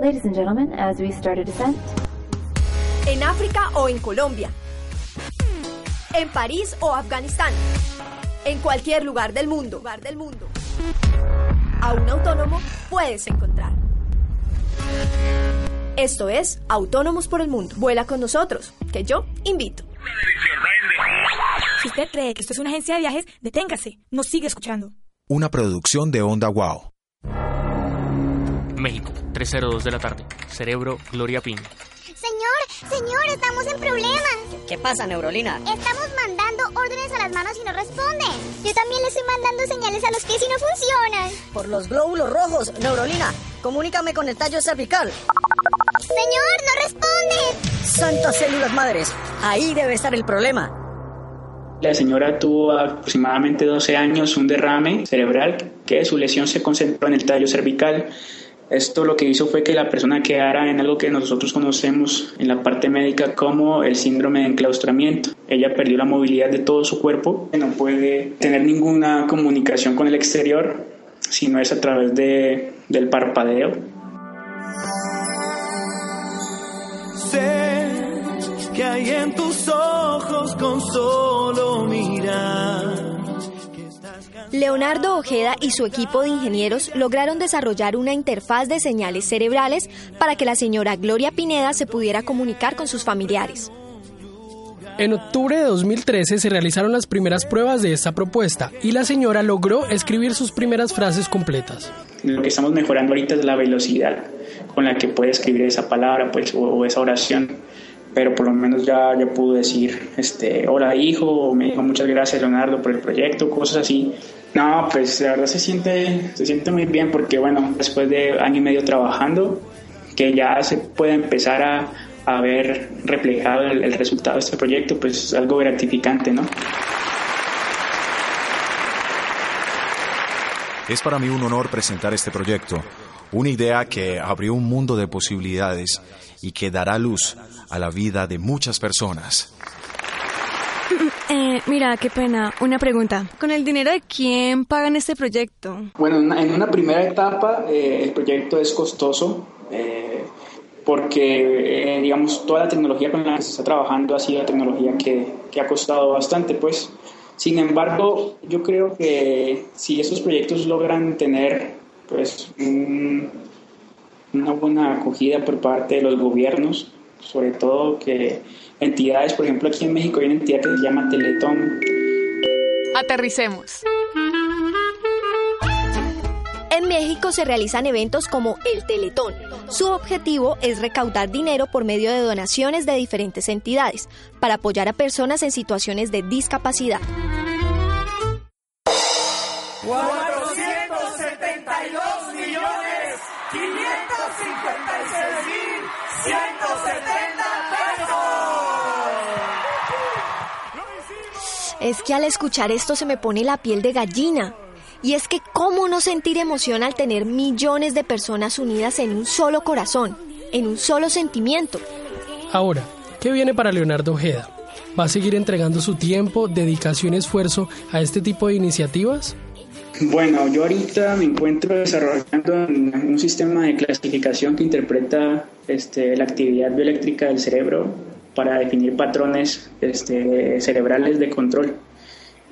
Ladies and gentlemen, as we start a descent. En África o en Colombia. En París o Afganistán. En cualquier lugar del mundo. Lugar del mundo. A un autónomo puedes encontrar. Esto es Autónomos por el Mundo. Vuela con nosotros, que yo invito. Si usted cree que esto es una agencia de viajes, deténgase. Nos sigue escuchando. Una producción de Onda Wow. México, 3.02 de la tarde. Cerebro, Gloria Pin. Señor, señor, estamos en problemas. ¿Qué pasa, Neurolina? Estamos mandando órdenes a las manos y no responden. Yo también le estoy mandando señales a los pies y no funcionan. Por los glóbulos rojos, Neurolina, comunícame con el tallo cervical. Señor, no responde. Santas células madres, ahí debe estar el problema. La señora tuvo aproximadamente 12 años un derrame cerebral que su lesión se concentró en el tallo cervical esto lo que hizo fue que la persona quedara en algo que nosotros conocemos en la parte médica como el síndrome de enclaustramiento. Ella perdió la movilidad de todo su cuerpo, no puede tener ninguna comunicación con el exterior si no es a través de, del parpadeo. Sé que hay en tus ojos con solo mirar Leonardo Ojeda y su equipo de ingenieros lograron desarrollar una interfaz de señales cerebrales para que la señora Gloria Pineda se pudiera comunicar con sus familiares. En octubre de 2013 se realizaron las primeras pruebas de esta propuesta y la señora logró escribir sus primeras frases completas. Lo que estamos mejorando ahorita es la velocidad con la que puede escribir esa palabra pues, o esa oración pero por lo menos ya, ya pude decir, este, hola hijo, me dijo muchas gracias Leonardo por el proyecto, cosas así. No, pues la verdad se siente, se siente muy bien porque bueno, después de año y medio trabajando, que ya se puede empezar a, a ver reflejado el, el resultado de este proyecto, pues es algo gratificante, ¿no? Es para mí un honor presentar este proyecto, una idea que abrió un mundo de posibilidades y que dará luz a la vida de muchas personas. Eh, mira, qué pena. Una pregunta. ¿Con el dinero de quién pagan este proyecto? Bueno, en una primera etapa eh, el proyecto es costoso eh, porque, digamos, toda la tecnología con la que se está trabajando ha sido tecnología que, que ha costado bastante, pues. Sin embargo, yo creo que si estos proyectos logran tener, pues, una buena acogida por parte de los gobiernos, sobre todo que entidades, por ejemplo aquí en México hay una entidad que se llama Teletón. Aterricemos. En México se realizan eventos como el Teletón. Su objetivo es recaudar dinero por medio de donaciones de diferentes entidades para apoyar a personas en situaciones de discapacidad. 472 millones 556 mil 170 pesos. Es que al escuchar esto se me pone la piel de gallina. Y es que cómo no sentir emoción al tener millones de personas unidas en un solo corazón, en un solo sentimiento. Ahora, ¿qué viene para Leonardo Ojeda? ¿Va a seguir entregando su tiempo, dedicación y esfuerzo a este tipo de iniciativas? Bueno, yo ahorita me encuentro desarrollando un sistema de clasificación que interpreta este, la actividad bioeléctrica del cerebro para definir patrones este, cerebrales de control.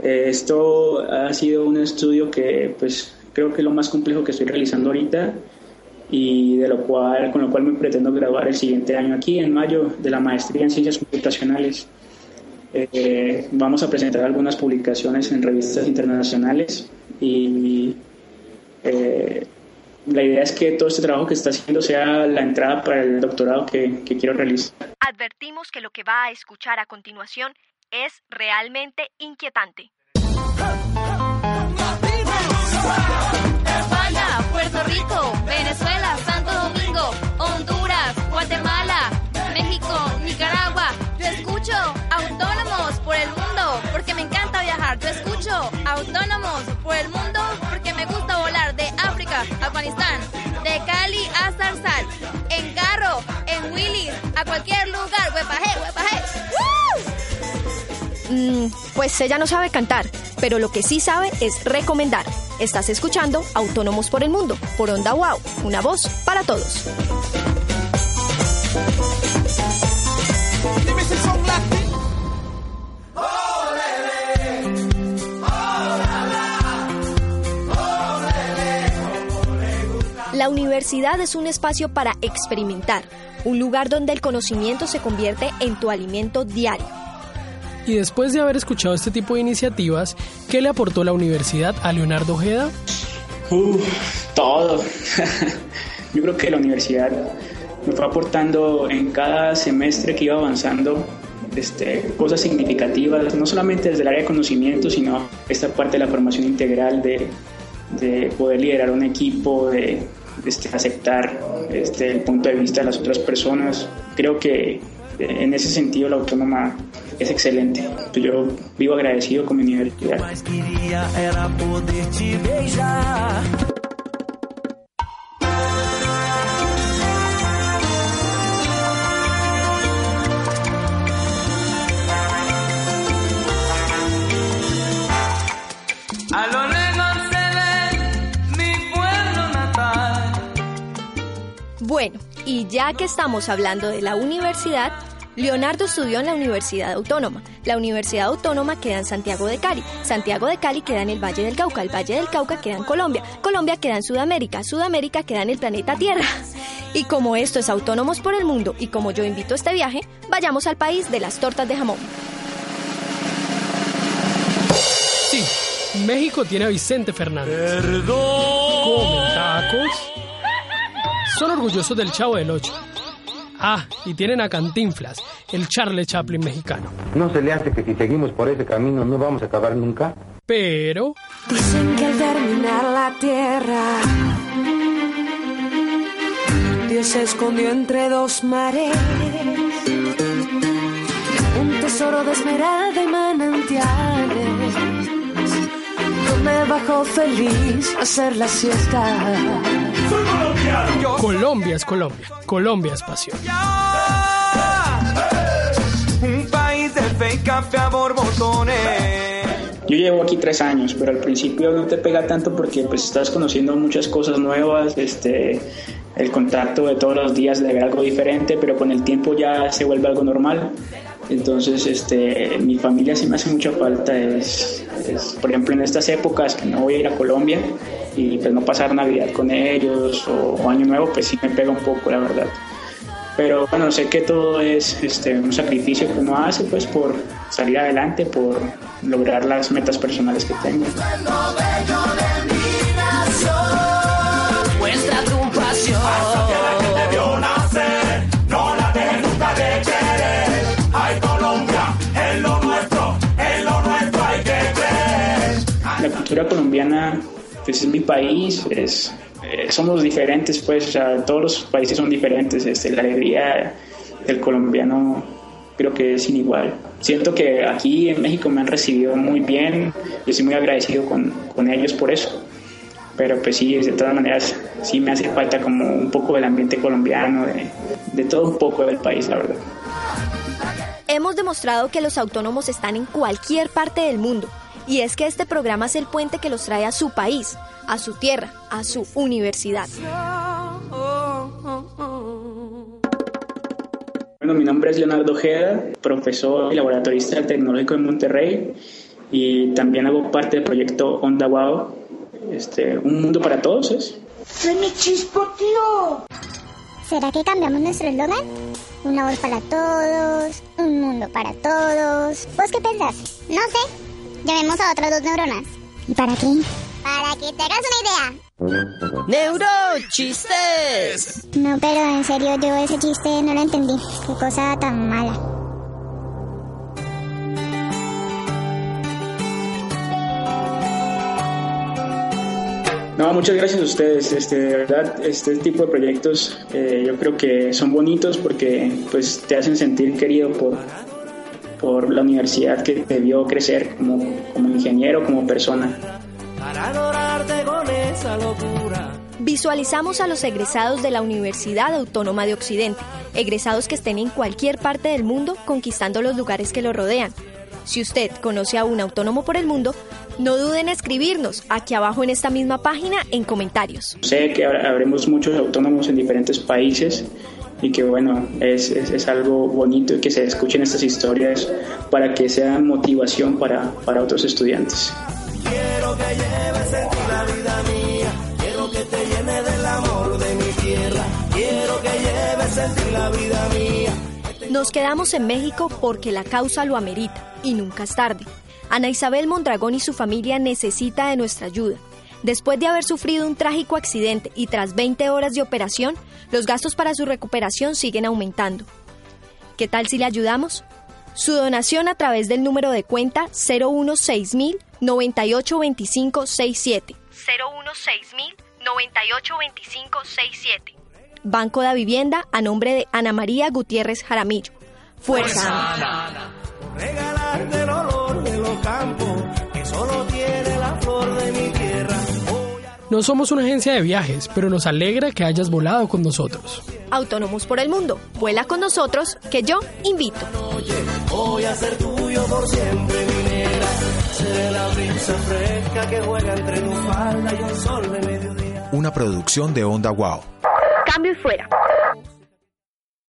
Esto ha sido un estudio que pues creo que es lo más complejo que estoy realizando ahorita y de lo cual, con lo cual me pretendo graduar el siguiente año aquí, en mayo, de la maestría en ciencias computacionales. Eh, vamos a presentar algunas publicaciones en revistas internacionales y eh, la idea es que todo este trabajo que está haciendo sea la entrada para el doctorado que, que quiero realizar. Advertimos que lo que va a escuchar a continuación es realmente inquietante. España, Puerto Rico. Venezuela, Santo Domingo, Honduras, Guatemala, México, Nicaragua. Yo escucho Autónomos por el mundo porque me encanta viajar. Yo escucho Autónomos por el mundo porque me gusta volar de África a Afganistán, de Cali a Zarzal, en carro, en Willis, a cualquier lugar. Huepaje, huepaje. Mm, pues ella no sabe cantar, pero lo que sí sabe es recomendar. Estás escuchando Autónomos por el Mundo, por Onda Wow, una voz para todos. La universidad es un espacio para experimentar, un lugar donde el conocimiento se convierte en tu alimento diario. Y después de haber escuchado este tipo de iniciativas, ¿qué le aportó la universidad a Leonardo Ojeda? Uf, todo. Yo creo que la universidad me fue aportando en cada semestre que iba avanzando este, cosas significativas, no solamente desde el área de conocimiento, sino esta parte de la formación integral de, de poder liderar un equipo, de este, aceptar este, el punto de vista de las otras personas. Creo que en ese sentido la autónoma es excelente. Yo vivo agradecido con mi universidad. Bueno, y ya que estamos hablando de la universidad, Leonardo estudió en la Universidad Autónoma. La Universidad Autónoma queda en Santiago de Cali. Santiago de Cali queda en el Valle del Cauca. El Valle del Cauca queda en Colombia. Colombia queda en Sudamérica. Sudamérica queda en el planeta Tierra. Y como esto es Autónomos por el Mundo y como yo invito a este viaje, vayamos al país de las tortas de jamón. Sí, México tiene a Vicente Fernández. Comen tacos. Son orgullosos del Chavo del Ocho. Ah, y tienen a Cantinflas, el Charlie Chaplin mexicano. ¿No se le hace que si seguimos por ese camino no vamos a acabar nunca? Pero Dicen que al terminar la tierra, Dios se escondió entre dos mares. Un tesoro de esmeralda y manantiales. Yo me bajo feliz a hacer la siesta. Colombia es Colombia, Colombia es pasión. Un país de fe café a borbotones. Yo llevo aquí tres años, pero al principio no te pega tanto porque pues estás conociendo muchas cosas nuevas, este, el contacto de todos los días de ver algo diferente, pero con el tiempo ya se vuelve algo normal. Entonces, este, mi familia sí me hace mucha falta. Es, por ejemplo, en estas épocas que no voy a ir a Colombia y pues no pasar Navidad con ellos o, o Año Nuevo, pues sí me pega un poco, la verdad. Pero bueno, sé que todo es este, un sacrificio que uno hace pues por salir adelante, por lograr las metas personales que tengo. Cultura colombiana pues es mi país, es, eh, somos diferentes pues, o sea, todos los países son diferentes, este, la alegría del colombiano creo que es sin igual. Siento que aquí en México me han recibido muy bien, yo estoy muy agradecido con, con ellos por eso. Pero pues sí, de todas maneras, sí me hace falta como un poco del ambiente colombiano, de, de todo un poco del país, la verdad. Hemos demostrado que los autónomos están en cualquier parte del mundo. Y es que este programa es el puente que los trae a su país, a su tierra, a su universidad. Bueno, mi nombre es Leonardo Ojeda, profesor y laboratorista del Tecnológico de Monterrey y también hago parte del proyecto Onda Wow, este, Un Mundo para Todos es. ¡Soy mi chispo, tío! ¿Será que cambiamos nuestro eslogan? Una voz para todos, un mundo para todos. ¿Vos qué pensás? No sé. Llamemos a otras dos neuronas. ¿Y para qué? Para que te hagas una idea. ¡Neurochistes! No, pero en serio, yo ese chiste no lo entendí. Qué cosa tan mala. No, muchas gracias a ustedes. Este, de verdad, este tipo de proyectos eh, yo creo que son bonitos porque pues te hacen sentir querido por, por la universidad que te vio crecer como, como ingeniero, como persona. Para adorarte con esa locura. Visualizamos a los egresados de la Universidad Autónoma de Occidente, egresados que estén en cualquier parte del mundo conquistando los lugares que lo rodean. Si usted conoce a un autónomo por el mundo, no duden en escribirnos aquí abajo en esta misma página en comentarios. Sé que habremos muchos autónomos en diferentes países y que bueno, es, es, es algo bonito que se escuchen estas historias para que sean motivación para, para otros estudiantes. Quiero que lleves en ti la vida mía. Quiero que te llene del amor de mi tierra. Quiero que lleves en ti la vida mía. Nos quedamos en México porque la causa lo amerita y nunca es tarde. Ana Isabel Mondragón y su familia necesita de nuestra ayuda. Después de haber sufrido un trágico accidente y tras 20 horas de operación, los gastos para su recuperación siguen aumentando. ¿Qué tal si le ayudamos? Su donación a través del número de cuenta 016000 982567. 016000 982567. Banco de Vivienda a nombre de Ana María Gutiérrez Jaramillo. Fuerza. Ana. No somos una agencia de viajes, pero nos alegra que hayas volado con nosotros. Autónomos por el mundo. Vuela con nosotros que yo invito. Voy a ser tuyo por siempre, mi negra. Seré la brisa fresca que juega entre tu falda y un sol de mediodía. Una producción de Onda Wow. Cambio y fuera.